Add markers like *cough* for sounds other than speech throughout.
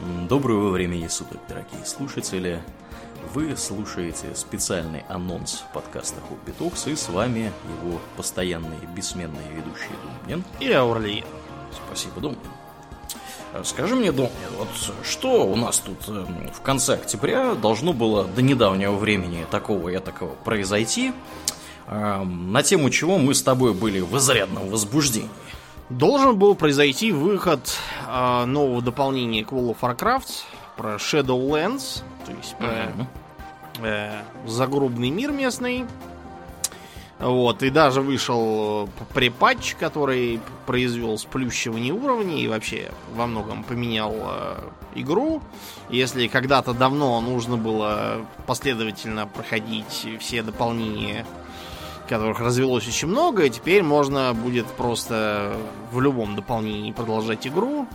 Доброго времени суток, дорогие слушатели. Вы слушаете специальный анонс подкаста Хобби Токс, и с вами его постоянные бессменные ведущие Думнин и Аурлиен. Спасибо, Думнин. Скажи мне, Думнин, вот что у нас тут в конце октября должно было до недавнего времени такого и такого произойти, на тему чего мы с тобой были в изрядном возбуждении? Должен был произойти выход э, нового дополнения к World of Warcraft про Shadowlands, то есть про uh-huh. э, загробный мир местный. Вот, и даже вышел препатч, который произвел сплющивание уровней и вообще во многом поменял э, игру. Если когда-то давно нужно было последовательно проходить все дополнения которых развелось очень много, и теперь можно будет просто в любом дополнении продолжать игру.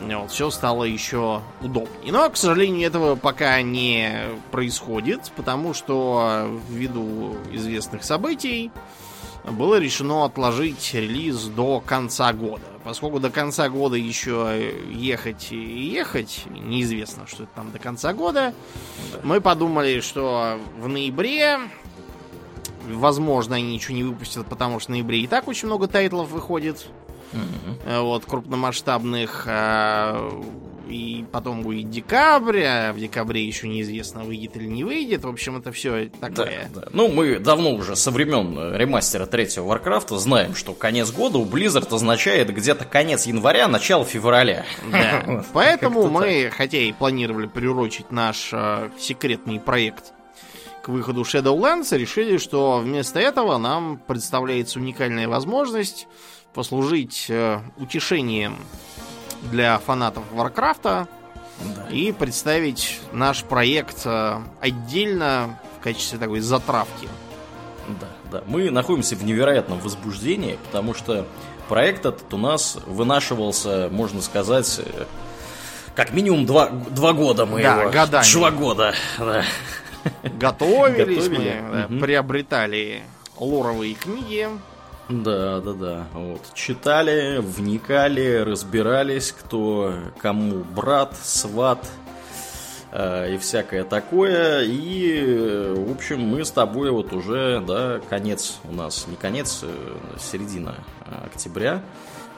Вот, все стало еще удобнее. Но, к сожалению, этого пока не происходит, потому что ввиду известных событий было решено отложить релиз до конца года. Поскольку до конца года еще ехать и ехать, неизвестно, что это там до конца года, мы подумали, что в ноябре Возможно, они ничего не выпустят, потому что в ноябре и так очень много тайтлов выходит. Mm-hmm. Вот, крупномасштабных. А, и потом будет декабрь, а в декабре еще неизвестно, выйдет или не выйдет. В общем, это все такое. Да, да. Ну, мы давно уже со времен э, ремастера третьего Варкрафта знаем, что конец года у Blizzard означает где-то конец января, начало февраля. Да. *laughs* Поэтому мы, хотя и планировали приурочить наш э, секретный проект к выходу Shadowlands решили, что вместо этого нам представляется уникальная возможность послужить э, утешением для фанатов Варкрафта да. и представить наш проект э, отдельно в качестве такой затравки. Да, да. Мы находимся в невероятном возбуждении, потому что проект этот у нас вынашивался, можно сказать, э, как минимум два, два года мы да, его. Годами. Два года, да. *laughs* Готовились мы, да, приобретали лоровые книги. Да, да, да. Вот. Читали, вникали, разбирались, кто кому брат, сват э, и всякое такое. И, в общем, мы с тобой вот уже, да, конец у нас, не конец, а середина октября.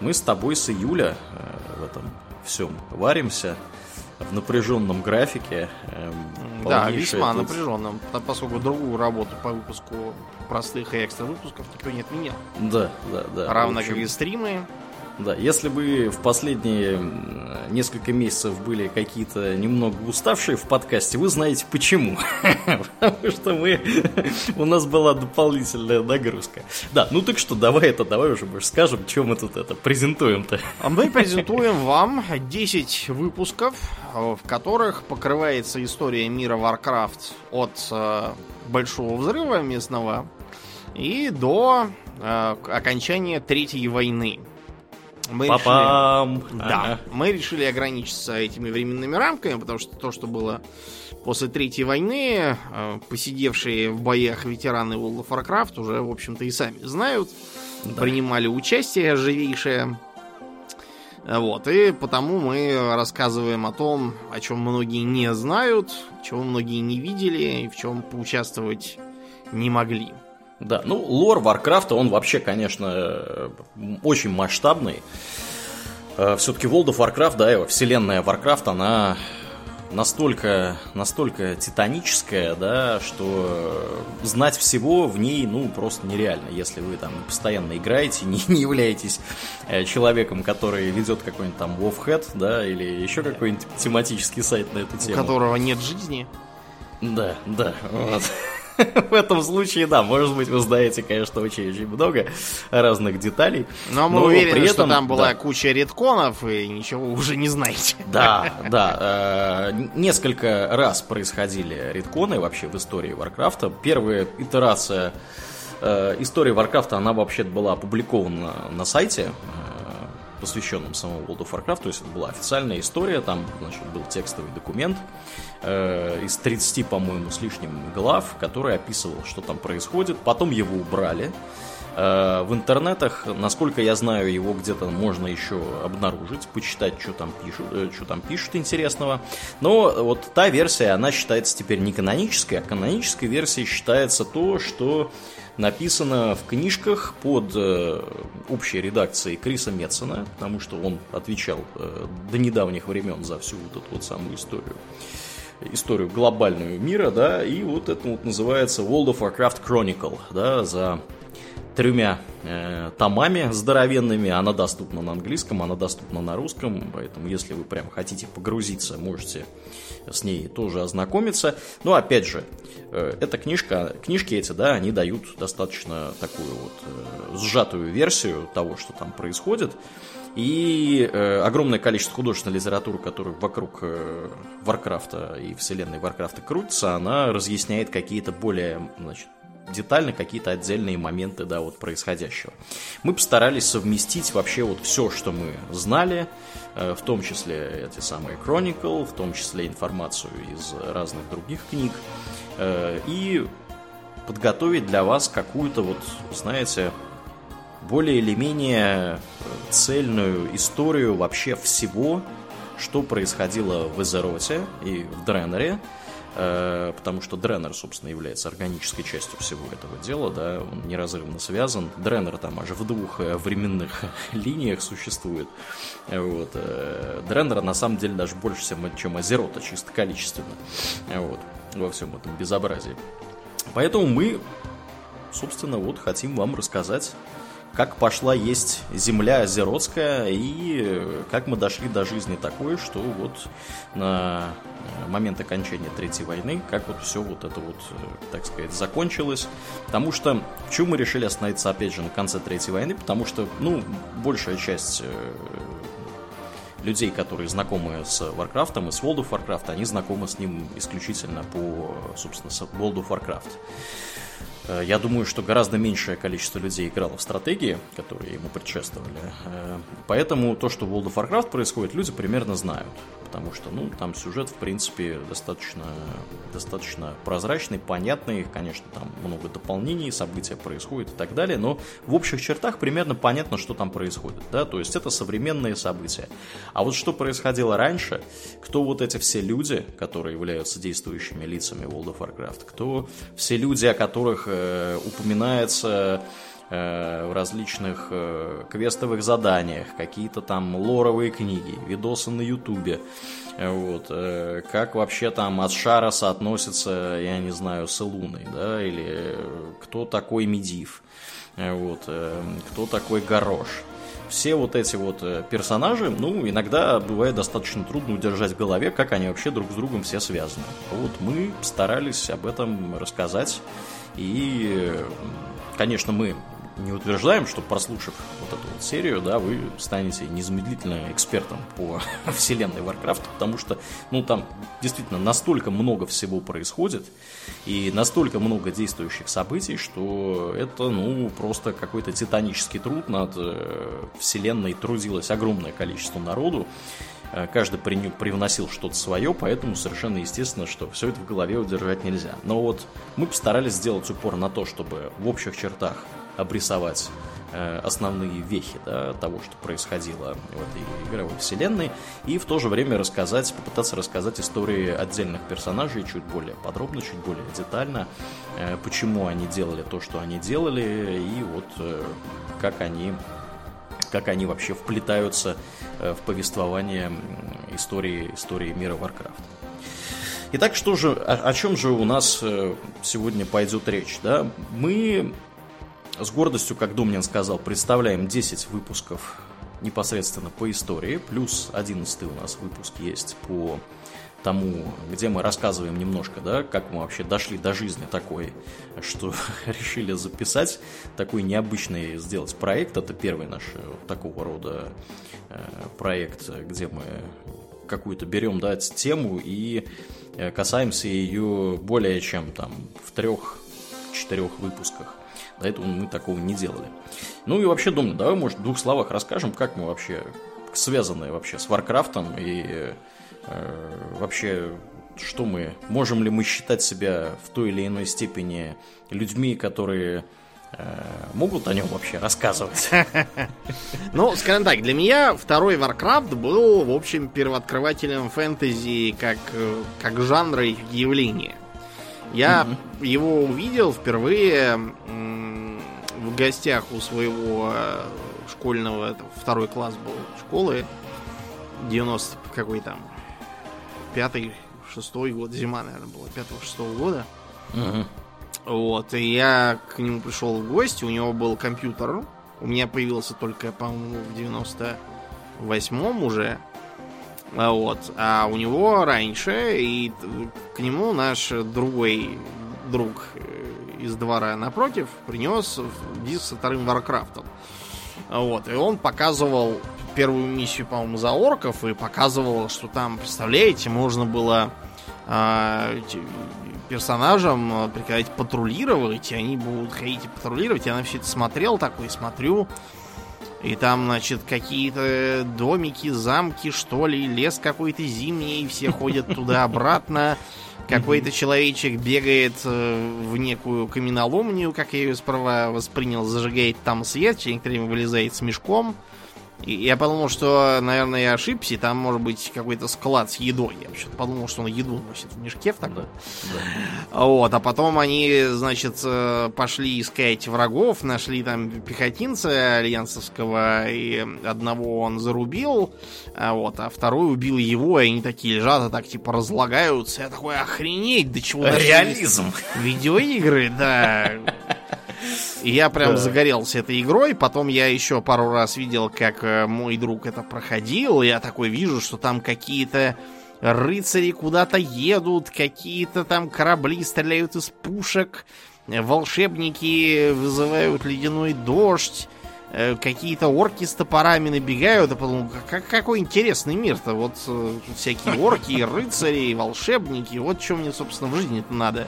Мы с тобой с июля э, в этом всем варимся в напряженном графике. Эм, да, весьма тут... напряженном, поскольку другую работу по выпуску простых и экстра выпусков никто не отменял. Да, да, да. Равно общем... как и стримы. Да, если бы в последние несколько месяцев были какие-то немного уставшие в подкасте, вы знаете почему. *laughs* Потому что мы... У нас была дополнительная нагрузка. Да, ну так что, давай это, давай уже больше скажем, что мы тут это презентуем-то. А мы презентуем вам 10 выпусков, в которых покрывается история мира Warcraft от э, Большого Взрыва местного и до э, окончания Третьей войны. Мы Папам! Решили, да, мы решили ограничиться этими временными рамками, потому что то, что было после Третьей войны, э, посидевшие в боях ветераны World of Warcraft уже, в общем-то, и сами знают, да. принимали участие живейшее. Вот, и потому мы рассказываем о том, о чем многие не знают, чего многие не видели и в чем поучаствовать не могли. Да, ну, лор Варкрафта, он вообще, конечно, очень масштабный. Э, Все-таки World of Warcraft, да, его вселенная Warcraft, она настолько, настолько титаническая, да, что знать всего в ней, ну, просто нереально, если вы там постоянно играете, *laughs* не, не являетесь э, человеком, который ведет какой-нибудь там WoWhead, да, или еще какой-нибудь тематический сайт на эту тему. У которого нет жизни. Да, да, вот. *laughs* *laughs* В этом случае, да, может быть, вы знаете, конечно, очень-очень много разных деталей. Но мы но уверены, при этом, что там была да. куча редконов, и ничего уже не знаете. Да, *laughs* да. Э, несколько раз происходили реткáны вообще в истории Варкрафта. Первая итерация э, истории Варкрафта, она вообще была опубликована на сайте посвященном самому World of Warcraft, то есть это была официальная история, там, значит, был текстовый документ э, из 30, по-моему, с лишним глав, который описывал, что там происходит, потом его убрали, Э, в интернетах, насколько я знаю, его где-то можно еще обнаружить, почитать, что там пишут, э, что там пишут интересного. Но вот та версия, она считается теперь не канонической, а канонической версией считается то, что написано в книжках под э, общей редакцией Криса Метсона, потому что он отвечал до недавних времен за всю вот эту вот самую историю историю глобальную мира, да, и вот это вот называется World of Warcraft Chronicle, да, за тремя э, томами здоровенными. Она доступна на английском, она доступна на русском, поэтому если вы прям хотите погрузиться, можете с ней тоже ознакомиться. Но опять же, э, эта книжка, книжки эти, да, они дают достаточно такую вот э, сжатую версию того, что там происходит. И э, огромное количество художественной литературы, которая вокруг э, Варкрафта и вселенной Варкрафта крутится, она разъясняет какие-то более значит, детально какие-то отдельные моменты, да, вот происходящего. Мы постарались совместить вообще вот все, что мы знали, э, в том числе эти самые Chronicle, в том числе информацию из разных других книг, э, и подготовить для вас какую-то вот, знаете, более или менее э, цельную историю вообще всего, что происходило в Эзероте и в Дренере, потому что Дренер, собственно, является органической частью всего этого дела, да, он неразрывно связан. Дренер там аж в двух э, временных *laughs* линиях существует. Вот. Э, Дренера на самом деле даже больше, чем Азерота, чисто количественно. Вот. Во всем этом безобразии. Поэтому мы, собственно, вот хотим вам рассказать как пошла есть земля Озеродская и как мы дошли до жизни такой, что вот на момент окончания Третьей войны, как вот все вот это вот, так сказать, закончилось. Потому что, почему мы решили остановиться опять же на конце Третьей войны? Потому что, ну, большая часть э, людей, которые знакомы с Warcraft и с World of Warcraft, они знакомы с ним исключительно по, собственно, World of Warcraft. Э, я думаю, что гораздо меньшее количество людей играло в стратегии, которые ему предшествовали. Э, поэтому то, что в World of Warcraft происходит, люди примерно знают потому что, ну, там сюжет, в принципе, достаточно, достаточно прозрачный, понятный, конечно, там много дополнений, события происходят и так далее, но в общих чертах примерно понятно, что там происходит, да, то есть это современные события. А вот что происходило ранье, кто вот эти все люди, которые являются действующими лицами World of Warcraft, кто все люди, о которых э, упоминается в различных э, квестовых заданиях, какие-то там лоровые книги, видосы на ютубе, вот, э, как вообще там от Шара соотносится, я не знаю, с Луной, да, или кто такой Медив, вот, кто такой Горош. Все вот эти вот персонажи, ну, иногда бывает достаточно трудно удержать в голове, как они вообще друг с другом все связаны. Вот мы старались об этом рассказать, и, конечно, мы не утверждаем, что прослушав вот эту вот серию, да, вы станете незамедлительно экспертом по *laughs* вселенной Warcraft, потому что, ну, там действительно настолько много всего происходит и настолько много действующих событий, что это, ну, просто какой-то титанический труд над э, вселенной трудилось огромное количество народу, э, каждый привносил что-то свое, поэтому совершенно естественно, что все это в голове удержать нельзя. Но вот мы постарались сделать упор на то, чтобы в общих чертах обрисовать э, основные вехи да, того, что происходило в этой игровой вселенной, и в то же время рассказать, попытаться рассказать истории отдельных персонажей чуть более подробно, чуть более детально, э, почему они делали то, что они делали, и вот э, как они как они вообще вплетаются в повествование истории, истории мира Warcraft. Итак, что же, о, о чем же у нас сегодня пойдет речь? Да? Мы с гордостью, как Домнин сказал, представляем 10 выпусков непосредственно по истории, плюс 11 у нас выпуск есть по тому, где мы рассказываем немножко, да, как мы вообще дошли до жизни такой, что *laughs* решили записать такой необычный сделать проект. Это первый наш э, такого рода э, проект, где мы какую-то берем, да, тему и э, касаемся ее более чем там в трех-четырех выпусках. До этого мы такого не делали. Ну и вообще, думаю, давай, может, в двух словах расскажем, как мы вообще связаны вообще с Варкрафтом и э, вообще что мы, можем ли мы считать себя в той или иной степени людьми, которые э, могут о нем вообще рассказывать? *laughs* Ну, скажем так, для меня второй Warcraft был, в общем, первооткрывателем фэнтези как, э, как жанра и явления. Я mm-hmm. его увидел впервые в гостях у своего э, школьного, это второй класс был школы, 90 какой там, пятый, шестой год, зима, наверное, была, пятого-шестого года. Угу. Вот, и я к нему пришел в гости, у него был компьютер, у меня появился только, по-моему, в 98-м уже. А вот, а у него раньше, и к нему наш другой друг э, из двора напротив принес диск со вторым Варкрафтом. Вот, и он показывал первую миссию, по-моему, за орков, и показывал, что там, представляете, можно было э, персонажам э, приказать патрулировать, и они будут ходить и патрулировать. Я на все это смотрел такой, смотрю, и там, значит, какие-то домики, замки, что ли, лес какой-то зимний, все ходят туда-обратно. Какой-то человечек бегает э, в некую каменоломню, как я ее справа воспринял, зажигает там свет, через время вылезает с мешком. И я подумал, что, наверное, я ошибся, там может быть какой-то склад с едой. Я вообще подумал, что он еду носит в мешке в таком. Да. Вот, а потом они, значит, э, пошли искать врагов, нашли там пехотинца альянсовского, и одного он зарубил, а вот, а второй убил его, и они такие лежат, и так типа разлагаются. Я такой, охренеть, до чего Реализм. Видеоигры, да. *laughs* И я прям да. загорелся этой игрой. Потом я еще пару раз видел, как э, мой друг это проходил. Я такой вижу, что там какие-то рыцари куда-то едут, какие-то там корабли стреляют из пушек, волшебники вызывают ледяной дождь, э, какие-то орки с топорами набегают. Я подумал, как, какой интересный мир-то. Вот э, всякие орки, рыцари, волшебники. Вот что мне, собственно, в жизни-то надо.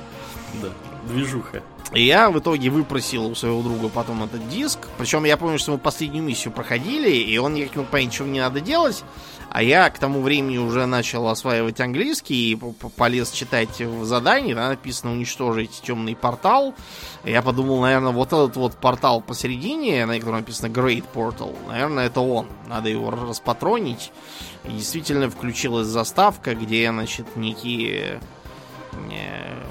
Да, движуха. И я в итоге выпросил у своего друга потом этот диск. Причем я помню, что мы последнюю миссию проходили, и он никак не мог понять, что мне надо делать. А я к тому времени уже начал осваивать английский и полез читать в задании. Там написано уничтожить темный портал. Я подумал, наверное, вот этот вот портал посередине, на котором написано Great Portal, наверное, это он. Надо его распатронить. И действительно включилась заставка, где, значит, некие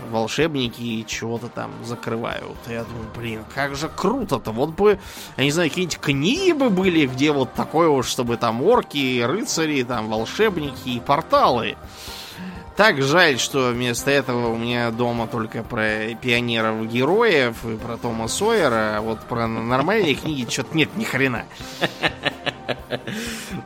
волшебники чего-то там закрывают. Я думаю, блин, как же круто-то. Вот бы, я не знаю, какие-нибудь книги бы были, где вот такое вот, чтобы там орки, рыцари, там волшебники и порталы. Так жаль, что вместо этого у меня дома только про пионеров-героев и про Тома Сойера, а вот про нормальные книги что-то нет ни хрена.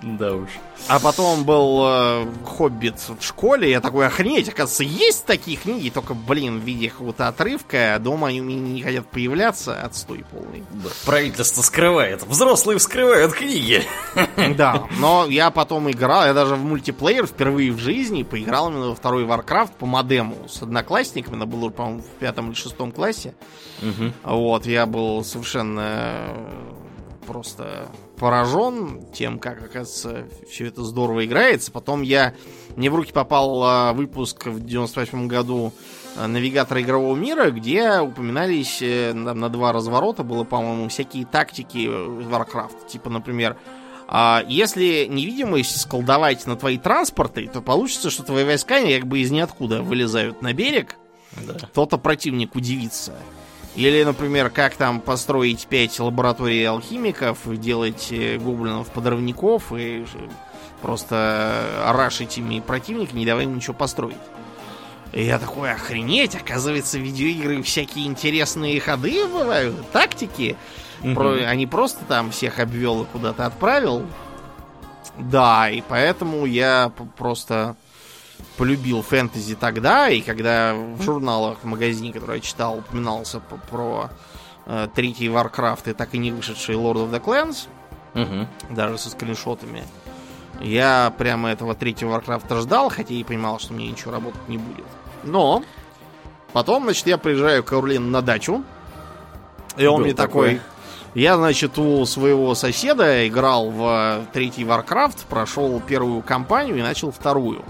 Да уж. А потом был э, Хоббит в школе, я такой, охренеть, оказывается, есть такие книги, только, блин, в виде какого-то отрывка, а дома они у меня не хотят появляться, отстой полный. Да, правительство скрывает, взрослые вскрывают книги. Да, но я потом играл, я даже в мультиплеер впервые в жизни поиграл именно во второй Warcraft по модему с одноклассниками, это было, по-моему, в пятом или шестом классе. Угу. Вот, я был совершенно просто поражен тем, как, оказывается, все это здорово играется. Потом я... Мне в руки попал а, выпуск в 98 году а, навигатора игрового мира, где упоминались э, на, на два разворота было, по-моему, всякие тактики Warcraft. Типа, например, а, если невидимость сколдовать на твои транспорты, то получится, что твои войска как бы из ниоткуда вылезают на берег. Да. Кто-то противник удивится. Или, например, как там построить 5 лабораторий алхимиков, делать э, гоблинов-подрывников и просто рашить ими противника, не давая им ничего построить. И я такой, охренеть, оказывается, видеоигры всякие интересные ходы бывают, тактики. Угу. Про, они просто там всех обвел и куда-то отправил. Да, и поэтому я просто полюбил фэнтези тогда, и когда в журналах, в магазине, который я читал, упоминался про э, третий Warcraft и так и не вышедший Lord of the Clans, угу. даже со скриншотами, я прямо этого третьего Warcraft ждал, хотя и понимал, что мне ничего работать не будет. Но потом, значит, я приезжаю к Аурлин на дачу, И он Был мне такой... Я, значит, у своего соседа играл в третий Warcraft, прошел первую кампанию и начал вторую.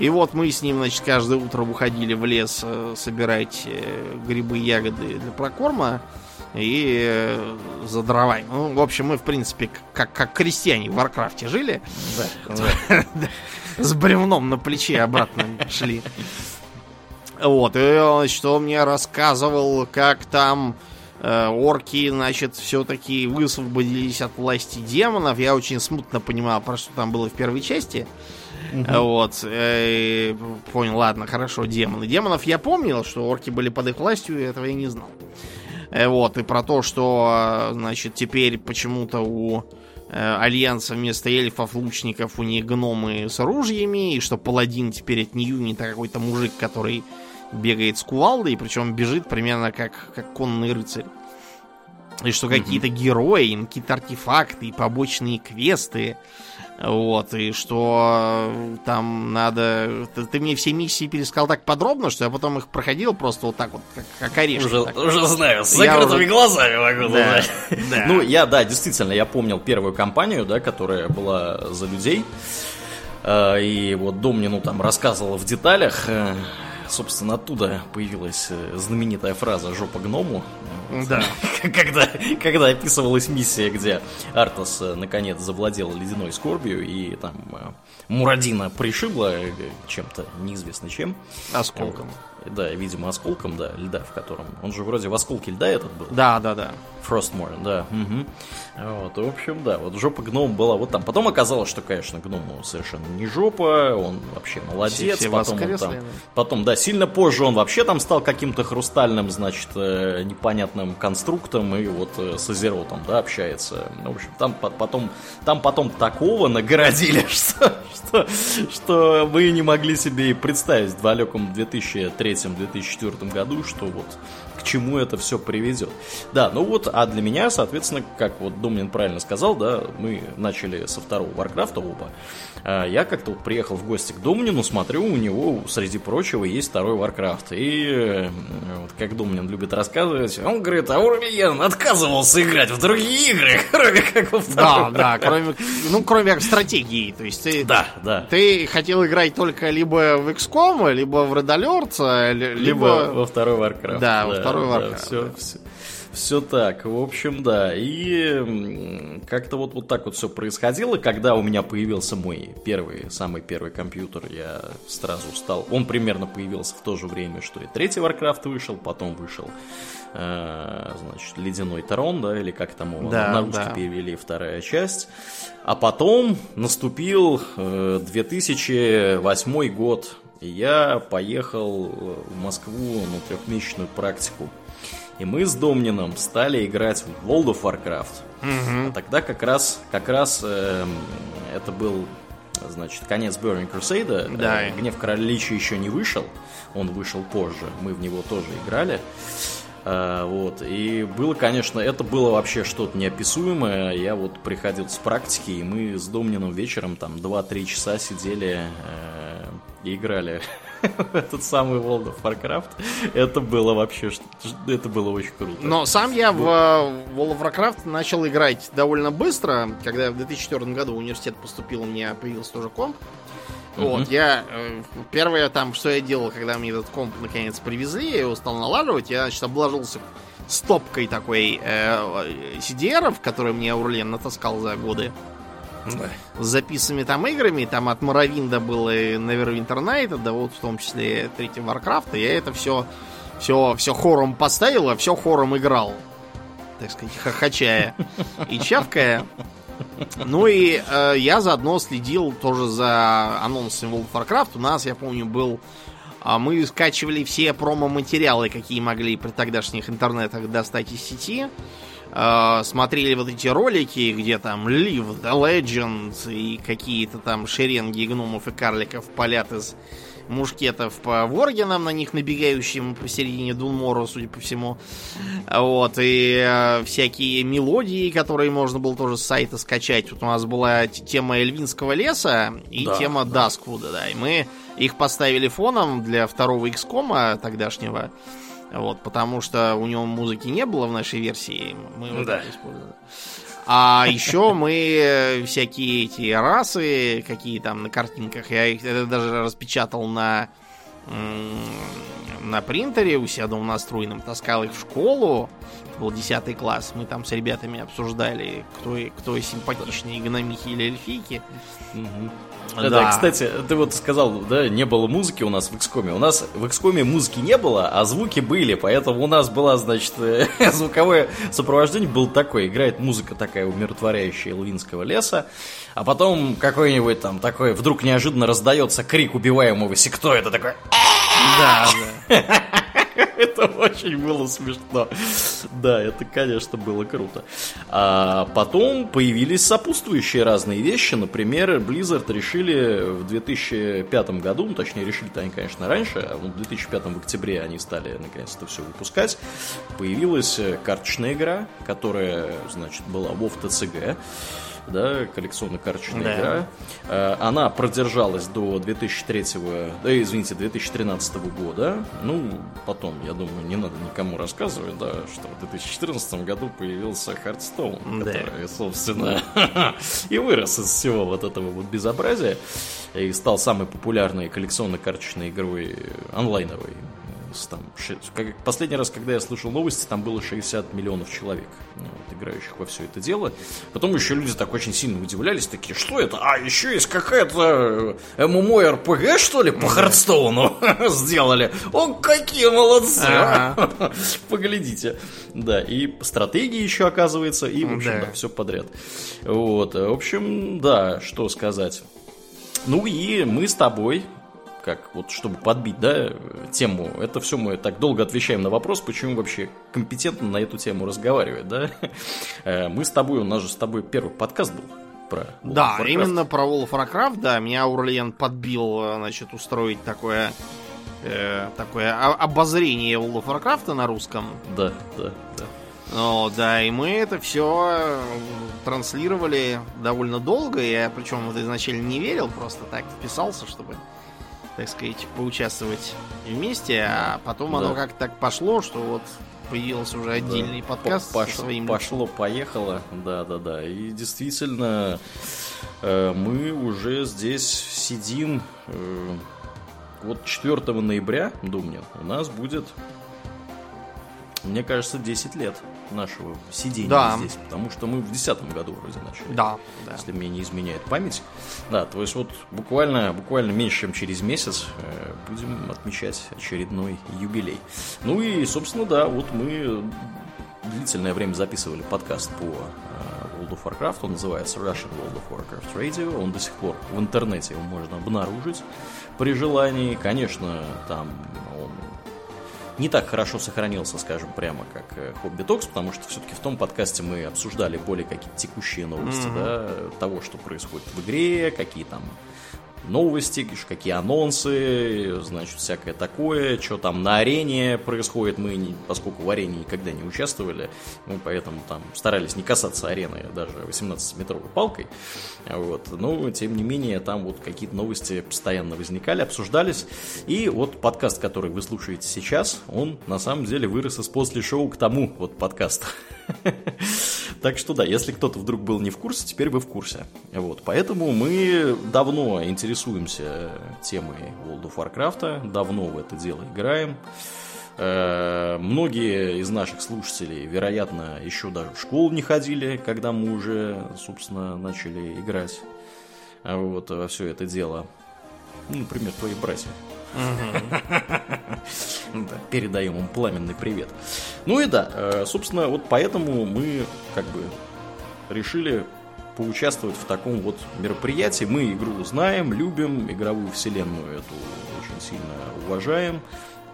И вот мы с ним, значит, каждое утро выходили в лес э, собирать э, грибы, ягоды для прокорма и э, за дровами. Ну, в общем, мы, в принципе, как, как крестьяне в Варкрафте жили. *laughs* *laughs* Да. С бревном на плече обратно шли. Вот, и, значит, он мне рассказывал, как там э, орки, значит, все-таки высвободились от власти демонов. Я очень смутно понимал, про что там было в первой части. Угу. Вот. Э, понял, ладно, хорошо, демоны. Демонов я помнил, что орки были под их властью, этого я не знал. Э, вот, и про то, что, значит, теперь почему-то у э, Альянса вместо эльфов, лучников у них гномы с оружиями, и что паладин теперь от Ньюнита какой-то мужик, который бегает с кувалдой, причем бежит примерно как, как конный рыцарь. И что какие-то герои, какие-то артефакты и побочные квесты. Вот, и что там надо... Ты, ты мне все миссии пересказал так подробно, что я потом их проходил просто вот так вот, как, как орешки. Уже, так. уже знаю, с закрытыми уже... глазами могу да, *laughs* да. Ну, я, да, действительно, я помнил первую кампанию, да, которая была за людей. А, и вот Домнину там рассказывала в деталях э, собственно, оттуда появилась э, знаменитая фраза «жопа гному». Да. *laughs* когда, когда описывалась миссия, где Артас э, наконец завладел ледяной скорбью, и там э, Мурадина пришибла чем-то, неизвестно чем. Осколком. Да, видимо, осколком, да, льда, в котором... Он же вроде в осколке льда этот был. Да, да, да. Фростмор, да. Угу. Вот, в общем, да, вот жопа гном была вот там. Потом оказалось, что, конечно, гному совершенно не жопа, он вообще молодец. Все, все потом, он там, потом, да, сильно позже он вообще там стал каким-то хрустальным, значит, э, непонятным конструктом и вот э, с Азеротом, да, общается. В общем, там потом, там потом такого нагородили, *laughs* что, что, что мы не могли себе и представить в далеком 2003-2004 году, что вот к чему это все приведет. Да, ну вот, а для меня, соответственно, как вот Домнин правильно сказал, да, мы начали со второго Варкрафта оба. А я как-то вот приехал в гости к Домнину, смотрю, у него, среди прочего, есть второй Варкрафт. И вот как Домнин любит рассказывать, он говорит, а Аурлиэн отказывался играть в другие игры, *laughs* кроме как во втором. Да, да, кроме, ну, кроме как стратегии. То есть ты, да, да. ты хотел играть только либо в XCOM, либо в Red Alert, либо, либо во второй Warcraft. Да, да, во второй Warcraft. Да, все, да. все. Все так, в общем, да. И как-то вот, вот так вот все происходило. Когда у меня появился мой первый, самый первый компьютер, я сразу стал... Он примерно появился в то же время, что и третий Warcraft вышел, потом вышел, э, значит, Ледяной Тарон, да, или как там его да, на русский да. перевели, вторая часть. А потом наступил э, 2008 год, и я поехал в Москву на трехмесячную практику. И мы с Домнином стали играть в World of Warcraft. Угу. А тогда как раз, как раз э, это был, значит, конец Burning Crusade. Да. Э, Гнев Короля еще не вышел. Он вышел позже. Мы в него тоже играли. А, вот. И было, конечно, это было вообще что-то неописуемое. Я вот приходил с практики, и мы с Домнином вечером там 2-3 часа сидели э, и играли *laughs* этот самый World of Warcraft. Это было вообще, это было очень круто. Но сам я в э, World of Warcraft начал играть довольно быстро, когда в 2004 году в университет поступил, у меня появился тоже комп. Вот, я э, первое там, что я делал, когда мне этот комп наконец привезли, я его стал налаживать, я, значит, обложился стопкой такой э, CDR, который мне Аурлен натаскал за годы. С записанными там играми, там от Моровинда было и Neverwinter да вот в том числе третий Warcraft, я это все, все, все хором поставил, а все хором играл. Так сказать, хохочая и чавкая. Ну и э, я заодно следил тоже за анонсами World of Warcraft. У нас, я помню, был... Э, мы скачивали все промо-материалы, какие могли при тогдашних интернетах достать из сети. Смотрели вот эти ролики, где там Live the Legend и какие-то там шеренги гномов и карликов палят из мушкетов по воргенам, на них набегающим посередине Дунмора, судя по всему. Вот, и э, всякие мелодии, которые можно было тоже с сайта скачать. Вот у нас была тема Эльвинского леса и да, тема да. Дасквуда, да. И мы их поставили фоном для второго XCOM тогдашнего. Вот, потому что у него музыки не было в нашей версии. Мы его Да. использовали. А еще мы всякие эти расы, какие там на картинках, я их это даже распечатал на на принтере у себя дома настроенном, таскал их в школу. Был 10 класс. Мы там с ребятами обсуждали, кто, кто симпатичнее, гномихи или эльфийки. Да. кстати, ты вот сказал, да, не было музыки у нас в XCOM. У нас в XCOM музыки не было, а звуки были, поэтому у нас была, значит, *laughs* звуковое сопровождение было такое. Играет музыка такая умиротворяющая Элвинского леса, а потом какой-нибудь там такой вдруг неожиданно раздается крик убиваемого кто это такой Да, *laughs* да. *laughs* Это очень было смешно. Да, это, конечно, было круто. А потом появились сопутствующие разные вещи. Например, Blizzard решили в 2005 году, ну, точнее, решили-то они, конечно, раньше, а в 2005 в октябре они стали, наконец-то, все выпускать. Появилась карточная игра, которая, значит, была WoW TCG да, коллекционно-карточная Да. игра. Э, Она продержалась до 2003, да, извините, 2013 года. Ну, потом, я думаю, не надо никому рассказывать, да, что в 2014 году появился Hearthstone, Да. который, собственно, *laughs* и вырос из всего вот этого вот безобразия и стал самой популярной коллекционно-карточной игрой э, онлайновой. С Там, как- последний раз, когда я слышал новости, там было 60 миллионов человек, ну, вот, играющих во все это дело. Потом еще люди так очень сильно удивлялись, такие, что это? А, еще есть какая-то э, MMORPG, что ли, по Хардстоуну *laughs* сделали? О, какие молодцы! *laughs* Поглядите. Да, и стратегии еще оказывается, и, в общем, да, все подряд. Вот, в общем, да, что сказать. Ну и мы с тобой, как вот чтобы подбить, да, тему, это все мы так долго отвечаем на вопрос, почему вообще компетентно на эту тему разговаривать, да. Э, Мы с тобой, у нас же с тобой первый подкаст был про World Да, Warcraft. именно про World of Warcraft, да, меня Урлиен подбил, значит, устроить такое э, такое обозрение World of Warcraft на русском. Да, да, да. Ну, да, и мы это все транслировали довольно долго. Я причем вот изначально не верил, просто так вписался, чтобы, так сказать, поучаствовать вместе. А потом оно Да. как-то так пошло, что вот появился уже отдельный Да. подкаст По- со своим пошло, поехало, да, да, да. И действительно, э, мы уже здесь сидим. э, Вот 4 ноября, думаю, у нас будет, мне кажется, 10 лет нашего сидения Да. здесь. Потому что мы в 2010 году вроде начали. Да, да. Если мне не изменяет память. Да, то есть вот буквально, буквально меньше, чем через месяц э, будем отмечать очередной юбилей. Ну и, собственно, да, вот мы длительное время записывали подкаст по э, World of Warcraft. Он называется Russian World of Warcraft Radio. Он до сих пор в интернете его можно обнаружить при желании. Конечно, там он не так хорошо сохранился, скажем прямо, как э, Хобби Токс, потому что все-таки в том подкасте мы обсуждали более какие-то текущие новости, Мгм. да, того, что происходит в игре, какие там новости, какие анонсы, значит, всякое такое, что там на арене происходит, мы, не, поскольку в арене никогда не участвовали, мы поэтому там старались не касаться арены даже 18-метровой палкой, вот, но, тем не менее, там вот какие-то новости постоянно возникали, обсуждались, и вот подкаст, который вы слушаете сейчас, он на самом деле вырос из после шоу к тому вот подкасту. *laughs* Так что да, если кто-то вдруг был не в курсе, теперь вы в курсе. Вот, поэтому мы давно интересуемся темой World of Warcraft, давно в это дело играем. Э, Многие из наших слушателей, вероятно, еще даже в школу не ходили, когда мы уже, собственно, начали играть а вот, во все это дело. Ну, например, твои братья. *laughs* Да, Передаем им пламенный привет. Ну и да, э, собственно, вот поэтому мы как бы решили поучаствовать в таком вот мероприятии. Мы игру знаем, любим, игровую вселенную эту очень сильно уважаем.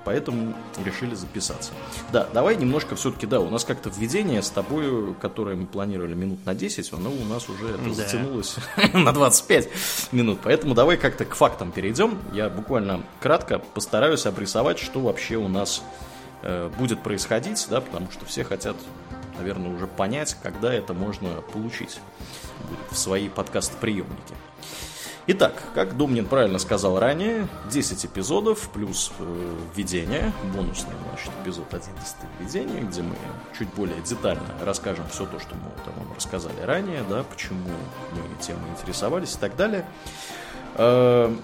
Поэтому решили записаться. Да, давай немножко все-таки, да, у нас как-то введение с тобой, которое мы планировали минут на 10, оно у нас уже это Да. затянулось *laughs* на 25 минут. Поэтому давай как-то к фактам перейдем. Я буквально кратко постараюсь обрисовать, что вообще у нас э, будет происходить, да, потому что все хотят, наверное, уже понять, когда это можно получить в свои подкаст-приемники. Итак, как Домнин правильно сказал ранее, 10 эпизодов плюс э, введение, бонусный, значит, эпизод 11 введение, где мы чуть более детально расскажем все то, что мы вот вам рассказали ранее, да, почему мы темой интересовались и так далее. Э,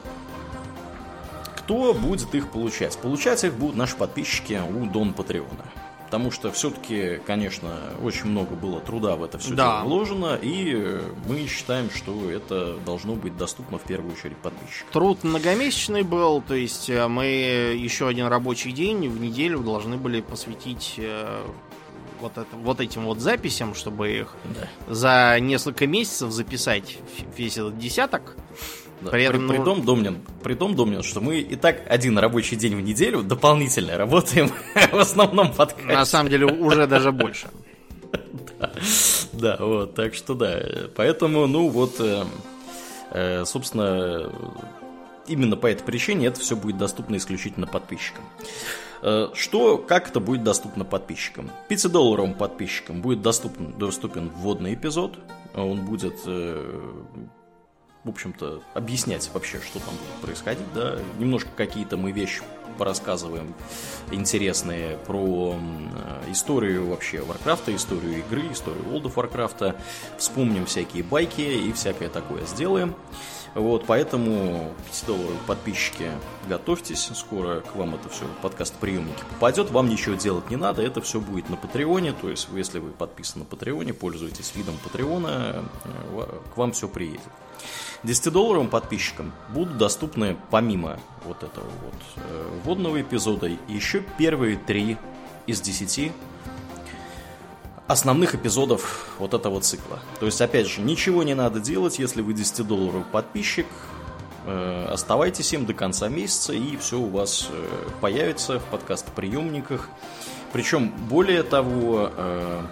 кто будет их получать? Получать их будут наши подписчики у Дон Патреона потому что все-таки, конечно, очень много было труда в это все да. вложено, и мы считаем, что это должно быть доступно в первую очередь подписчикам. Труд многомесячный был, то есть э, мы еще один рабочий день в неделю должны были посвятить э, вот, это, вот этим вот записям, чтобы их да. за несколько месяцев записать весь этот десяток. При, этом, при, при, том, Домнин, при том, Домнин, что мы и так один рабочий день в неделю дополнительно работаем *laughs* в основном подкасте. На самом деле уже даже больше. *laughs* Да, вот, так что да. Поэтому, ну вот, э, э, собственно, именно по этой причине это все будет доступно исключительно подписчикам. Э, что, как это будет доступно подписчикам? 5-долларовым подписчикам будет доступен, доступен вводный эпизод. Он будет в общем-то, объяснять вообще, что там будет происходить, да, немножко какие-то мы вещи порассказываем интересные про историю вообще Варкрафта, историю игры, историю World of Warcraft, вспомним всякие байки и всякое такое сделаем. Вот, поэтому 5-долларовые подписчики, готовьтесь, скоро к вам это все подкаст приемники попадет, вам ничего делать не надо, это все будет на Патреоне, то есть если вы подписаны на Патреоне, пользуетесь видом Патреона, э, к вам все приедет. 10-долларовым подписчикам будут доступны помимо вот этого вот э, вводного эпизода еще первые три из 10 основных эпизодов вот этого цикла. То есть, опять же, ничего не надо делать, если вы 10-долларовый подписчик, э, оставайтесь им до конца месяца, и все у вас э, появится в подкаст-приемниках. Причем, более того, э,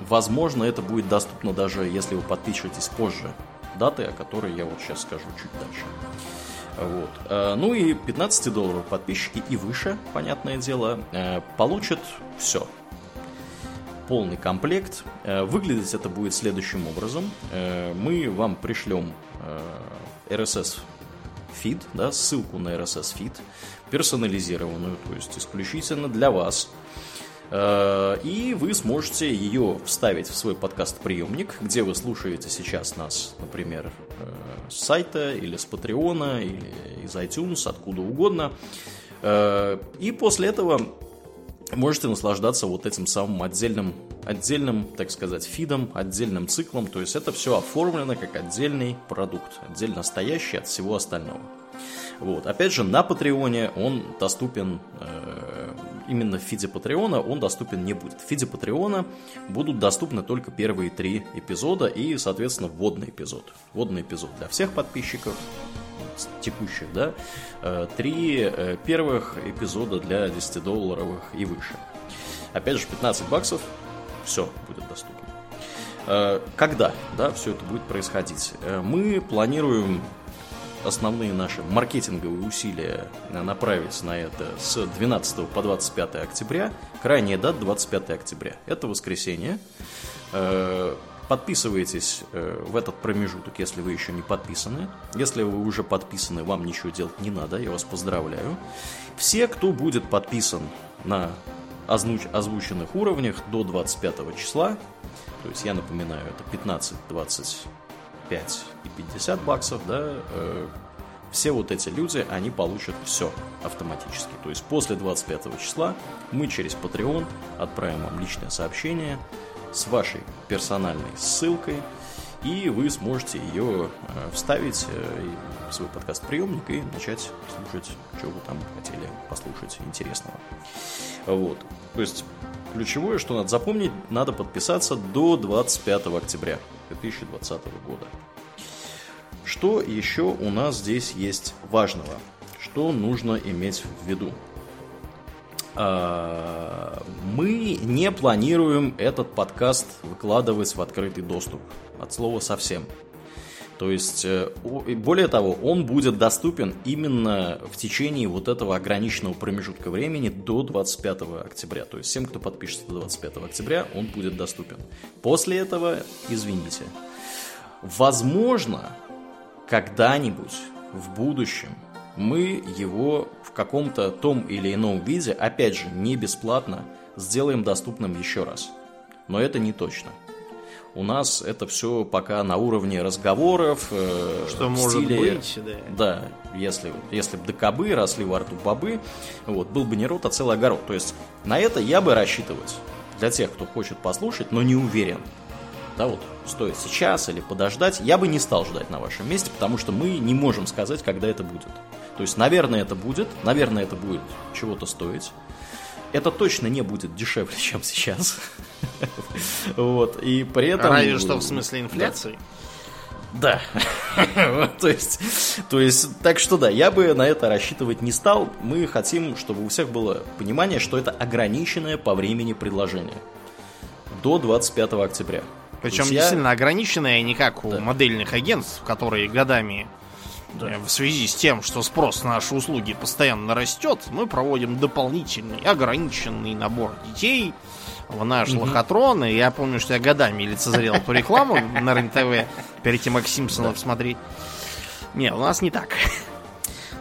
возможно, это будет доступно даже если вы подпишетесь позже даты, о которой я вот сейчас скажу чуть дальше. Вот. Э, ну и 15 долларов подписчики и выше, понятное дело, э, получат все. Полный комплект. Э, выглядеть это будет следующим образом. Мы вам пришлем RSS фид, да, ссылку на RSS фид, персонализированную, то есть исключительно для вас – и вы сможете ее вставить в свой подкаст-приемник, где вы слушаете сейчас нас, например, э, с сайта или с Патреона, или из iTunes, откуда угодно. Э, и после этого можете наслаждаться вот этим самым отдельным, отдельным, так сказать, фидом, отдельным циклом. То есть это все оформлено как отдельный продукт, отдельно стоящий от всего остального. Вот. Опять же, на Патреоне он доступен э, именно в фиде Патреона, он доступен не будет. В фиде Патреона будут доступны только первые три эпизода и, соответственно, вводный эпизод. Вводный эпизод для всех подписчиков, текущих, да, э, три э, первых эпизода для 10-долларовых и выше. Опять же, 15 баксов, все будет доступно. Э, когда, да, все это будет происходить? Мы планируем основные наши маркетинговые усилия направить на это с 12 по 25 октября. Крайняя дата 25 октября. Это воскресенье. Э, подписывайтесь э, в этот промежуток, если вы еще не подписаны. Если вы уже подписаны, вам ничего делать не надо, я вас поздравляю. Все, кто будет подписан на озвуч озвученных уровнях до 25 числа, то есть я напоминаю, это 15, 20, 5 и 50 баксов, да, э, все вот эти люди, они получат все автоматически. То есть после 25 числа мы через Patreon отправим вам личное сообщение с вашей персональной ссылкой, и вы сможете ее э, вставить э, в свой подкаст-приемник и начать слушать, что вы там хотели послушать интересного. Вот. То есть ключевое, что надо запомнить, надо подписаться до 25 октября 2020 года. Что еще у нас здесь есть важного? Что нужно иметь в виду? А, мы не планируем этот подкаст выкладывать в открытый доступ. От слова совсем. То есть, э, более того, он будет доступен именно в течение вот этого ограниченного промежутка времени до 25 октября. То есть, всем, кто подпишется до 25 октября, он будет доступен. После этого, извините. Возможно, когда-нибудь в будущем мы его в каком-то том или ином виде, опять же, не бесплатно, сделаем доступным еще раз. Но это не точно. У нас это все пока на уровне разговоров. Э, Что может стиле, быть, да. Да, если, если бы докобы росли во рту бобы, вот, был бы не рот, а целый огород. То есть на это я бы рассчитывать для тех, кто хочет послушать, но не уверен. Да, вот стоит сейчас или подождать, я бы не стал ждать на вашем месте, потому что мы не можем сказать, когда это будет. То есть, наверное, это будет, наверное, это будет чего-то стоить. Это точно не будет дешевле, чем сейчас. *laughs* Вот, и при этом... Разве что в смысле инфляции. Да. *laughs* то есть, то есть, так что да, я бы на это рассчитывать не стал. Мы хотим, чтобы у всех было понимание, что это ограниченное по времени предложение. До 25 октября. Причем действительно я... ограниченное, не как у да. модельных агентств, которые годами да. Э, в связи с тем, что спрос на наши услуги постоянно растет, мы проводим дополнительный ограниченный набор детей в наш угу. лохотрон. И я помню, что я годами лицезрел эту рекламу на РЕН-ТВ перед тем, как Симпсонов смотреть. Не, у нас не так.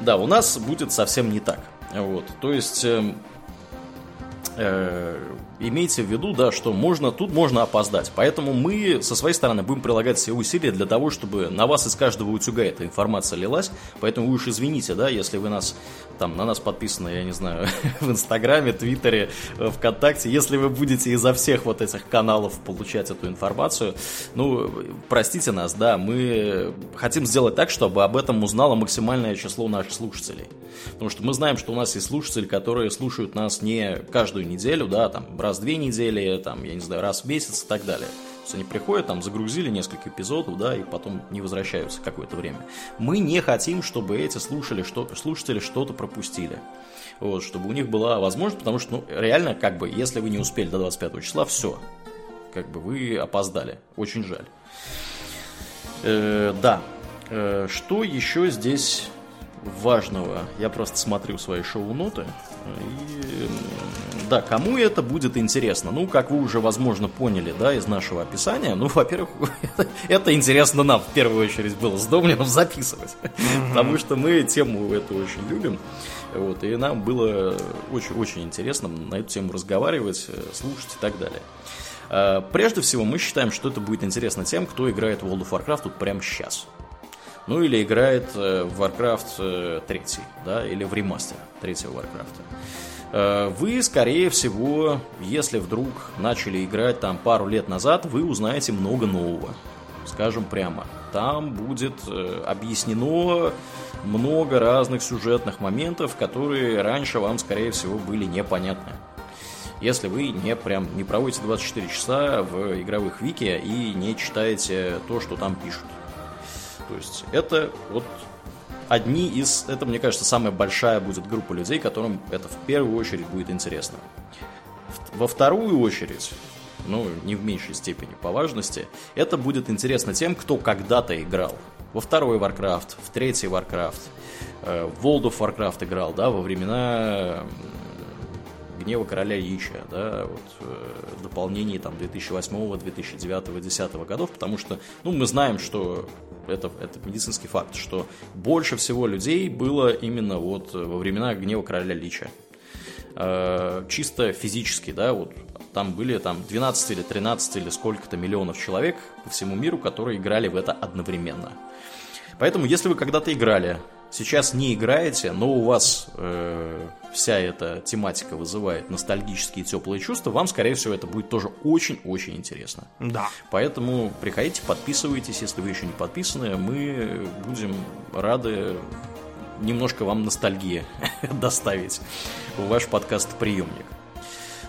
Да, у нас будет совсем не так. Вот, то есть эм, э, имейте в виду, да, что можно, тут можно опоздать. Поэтому мы со своей стороны будем прилагать все усилия для того, чтобы на вас из каждого утюга эта информация лилась. Поэтому вы уж извините, да, если вы нас там на нас подписаны, я не знаю, *laughs* в Инстаграме, Твиттере, ВКонтакте, если вы будете изо всех вот этих каналов получать эту информацию, ну, простите нас, да, мы хотим сделать так, чтобы об этом узнало максимальное число наших слушателей. Потому что мы знаем, что у нас есть слушатели, которые слушают нас не каждую неделю, да, там, раз в две недели, там, я не знаю, раз в месяц и так далее. То есть они приходят, там, загрузили несколько эпизодов, да, и потом не возвращаются какое-то время. Мы не хотим, чтобы эти слушали, что, слушатели что-то пропустили. Вот, чтобы у них была возможность, потому что, ну, реально, как бы, если вы не успели до 25 числа, все. Как бы вы опоздали. Очень жаль. Э, да. Э, что еще здесь важного? Я просто смотрю свои шоу-ноты. И, да, кому это будет интересно? Ну, как вы уже, возможно, поняли, да, из нашего описания, ну, во-первых, *laughs* это интересно нам, в первую очередь, было с Домнином записывать, потому что мы тему эту очень любим, вот, и нам было очень-очень интересно на эту тему разговаривать, э, слушать и так далее. А, прежде всего, мы считаем, что это будет интересно тем, кто играет в World of Warcraft тут прямо сейчас. Ну или играет э, в Warcraft 3, э, да, или в ремастер третьего Warcraft. Э, вы, скорее всего, если вдруг начали играть там пару лет назад, вы узнаете много нового. Скажем прямо. Там будет объяснено много разных сюжетных моментов, которые раньше вам, скорее всего, были непонятны. Если вы не прям не проводите 24 часа в игровых вики и не читаете то, что там пишут. То есть это вот одни из... Это, мне кажется, самая большая будет группа людей, которым это в первую очередь будет интересно. Во вторую очередь, ну, не в меньшей степени по важности, это будет интересно тем, кто когда-то играл. Во второй Warcraft, в третий Warcraft, э, в World of Warcraft играл, да, во времена Гнева Короля Ича, да, вот, э, дополнений там 2008, 2009, 2010 годов, потому что, ну, мы знаем, что это, это медицинский факт, что больше всего людей было именно вот во времена Гнева Короля Лича. Э, чисто физически, да, вот там были там 12 или 13 или сколько-то миллионов человек по всему миру, которые играли в это одновременно. Поэтому, если вы когда-то играли сейчас не играете, но у вас э, вся эта тематика вызывает ностальгические теплые чувства, вам, скорее всего, это будет тоже очень-очень интересно. Да. Поэтому приходите, подписывайтесь, если вы еще не подписаны, мы будем рады немножко вам ностальгии *laughs* доставить в ваш подкаст-приемник.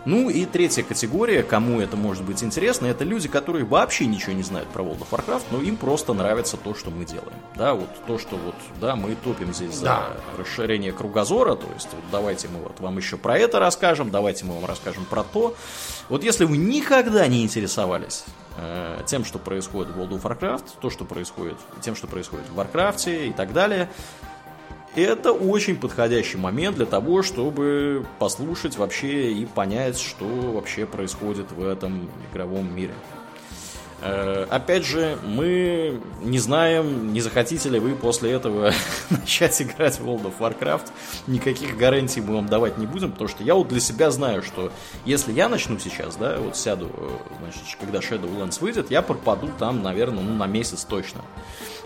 Ну и третья категория, кому это может быть интересно, это люди, которые вообще ничего не знают про World of Warcraft, но им просто нравится то, что мы делаем. Да, вот то, что вот, да, мы топим здесь за да. расширение кругозора, то есть вот давайте мы вот вам еще про это расскажем, давайте мы вам расскажем про то. Вот если вы никогда не интересовались э, тем, что происходит в World of Warcraft, то, что происходит, тем, что происходит в Warcraft и так далее, это очень подходящий момент для того, чтобы послушать вообще и понять, что вообще происходит в этом игровом мире. Э, опять же, мы не знаем, не захотите ли вы после этого *laughs* начать играть в World of Warcraft. Никаких гарантий мы вам давать не будем, потому что я вот для себя знаю, что если я начну сейчас, да, вот сяду, э, значит, когда Shadowlands выйдет, я пропаду там, наверное, ну, на месяц точно.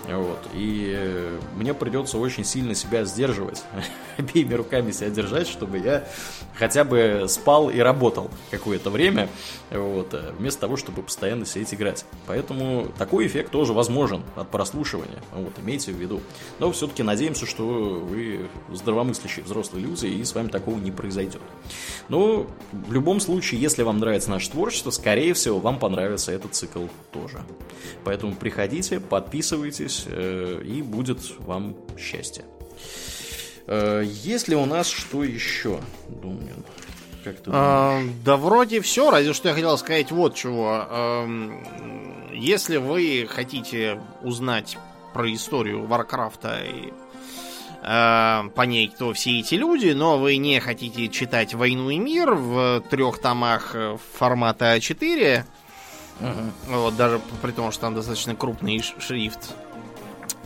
Вот. И э, мне придется очень сильно себя сдерживать, *laughs* обеими руками себя держать, чтобы я хотя бы спал и работал какое-то время, вот, вместо того, чтобы постоянно сидеть играть. Поэтому такой эффект тоже возможен от прослушивания, вот, имейте в виду. Но все-таки надеемся, что вы здравомыслящие взрослые люди, и с вами такого не произойдет. Но в любом случае, если вам нравится наше творчество, скорее всего, вам понравится этот цикл тоже. Поэтому приходите, подписывайтесь, э, и будет вам счастье. Э, есть ли у нас что еще, Думнин? Как ты а, да вроде все, разве что я хотел сказать вот чего. Эм, если вы хотите узнать про историю Варкрафта и э, понять, кто все эти люди, но вы не хотите читать «Войну и мир» в трех томах формата А4, угу. вот, даже при том, что там достаточно крупный шрифт,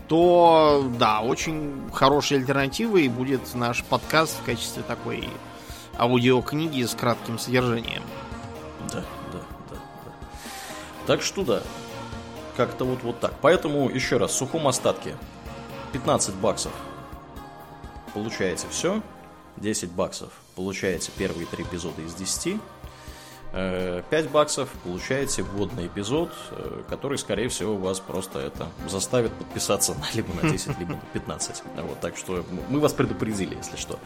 то да, очень хорошей альтернативой будет наш подкаст в качестве такой аудиокниги с кратким содержанием. Да, да, да, да. Так что да, как-то вот, вот так. Поэтому, еще раз, в сухом остатке 15 баксов получаете все, 10 баксов получаете первые три эпизода из 10, 5 э, баксов, получаете вводный эпизод, э, который, скорее всего, вас просто это заставит подписаться на, либо на 10, либо на 15. Вот, так что мы вас предупредили, если что.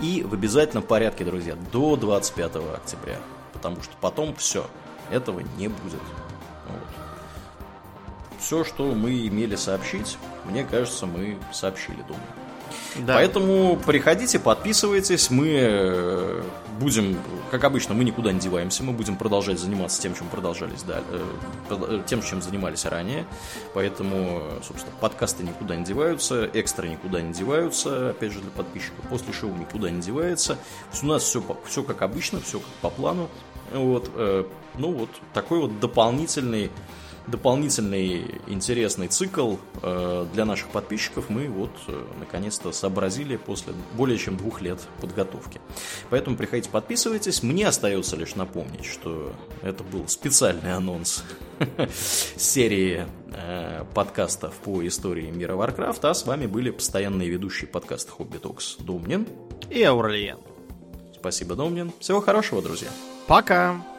И в обязательном порядке, друзья, до 25 октября. Потому что потом все, этого не будет. Вот. Все, что мы имели сообщить, мне кажется, мы сообщили, думаю. Да. Поэтому приходите, подписывайтесь. Мы э, будем, как обычно, мы никуда не деваемся. Мы будем продолжать заниматься тем, чем продолжались, да, э, э, тем, чем занимались ранее. Поэтому, собственно, подкасты никуда не деваются, экстра никуда не деваются, опять же, для подписчиков. После шоу никуда не девается. У нас все, все как обычно, все как по плану. Вот, ну вот, такой вот дополнительный дополнительный интересный цикл э, для наших подписчиков мы вот э, наконец-то сообразили после более чем двух лет подготовки. Поэтому приходите, подписывайтесь. Мне остается лишь напомнить, что это был специальный анонс *laughs* серии э, подкастов по истории мира Warcraft, а с вами были постоянные ведущие подкаста Хобби Токс Домнин и Ауралиен. Спасибо, Домнин. Всего хорошего, друзья. Пока!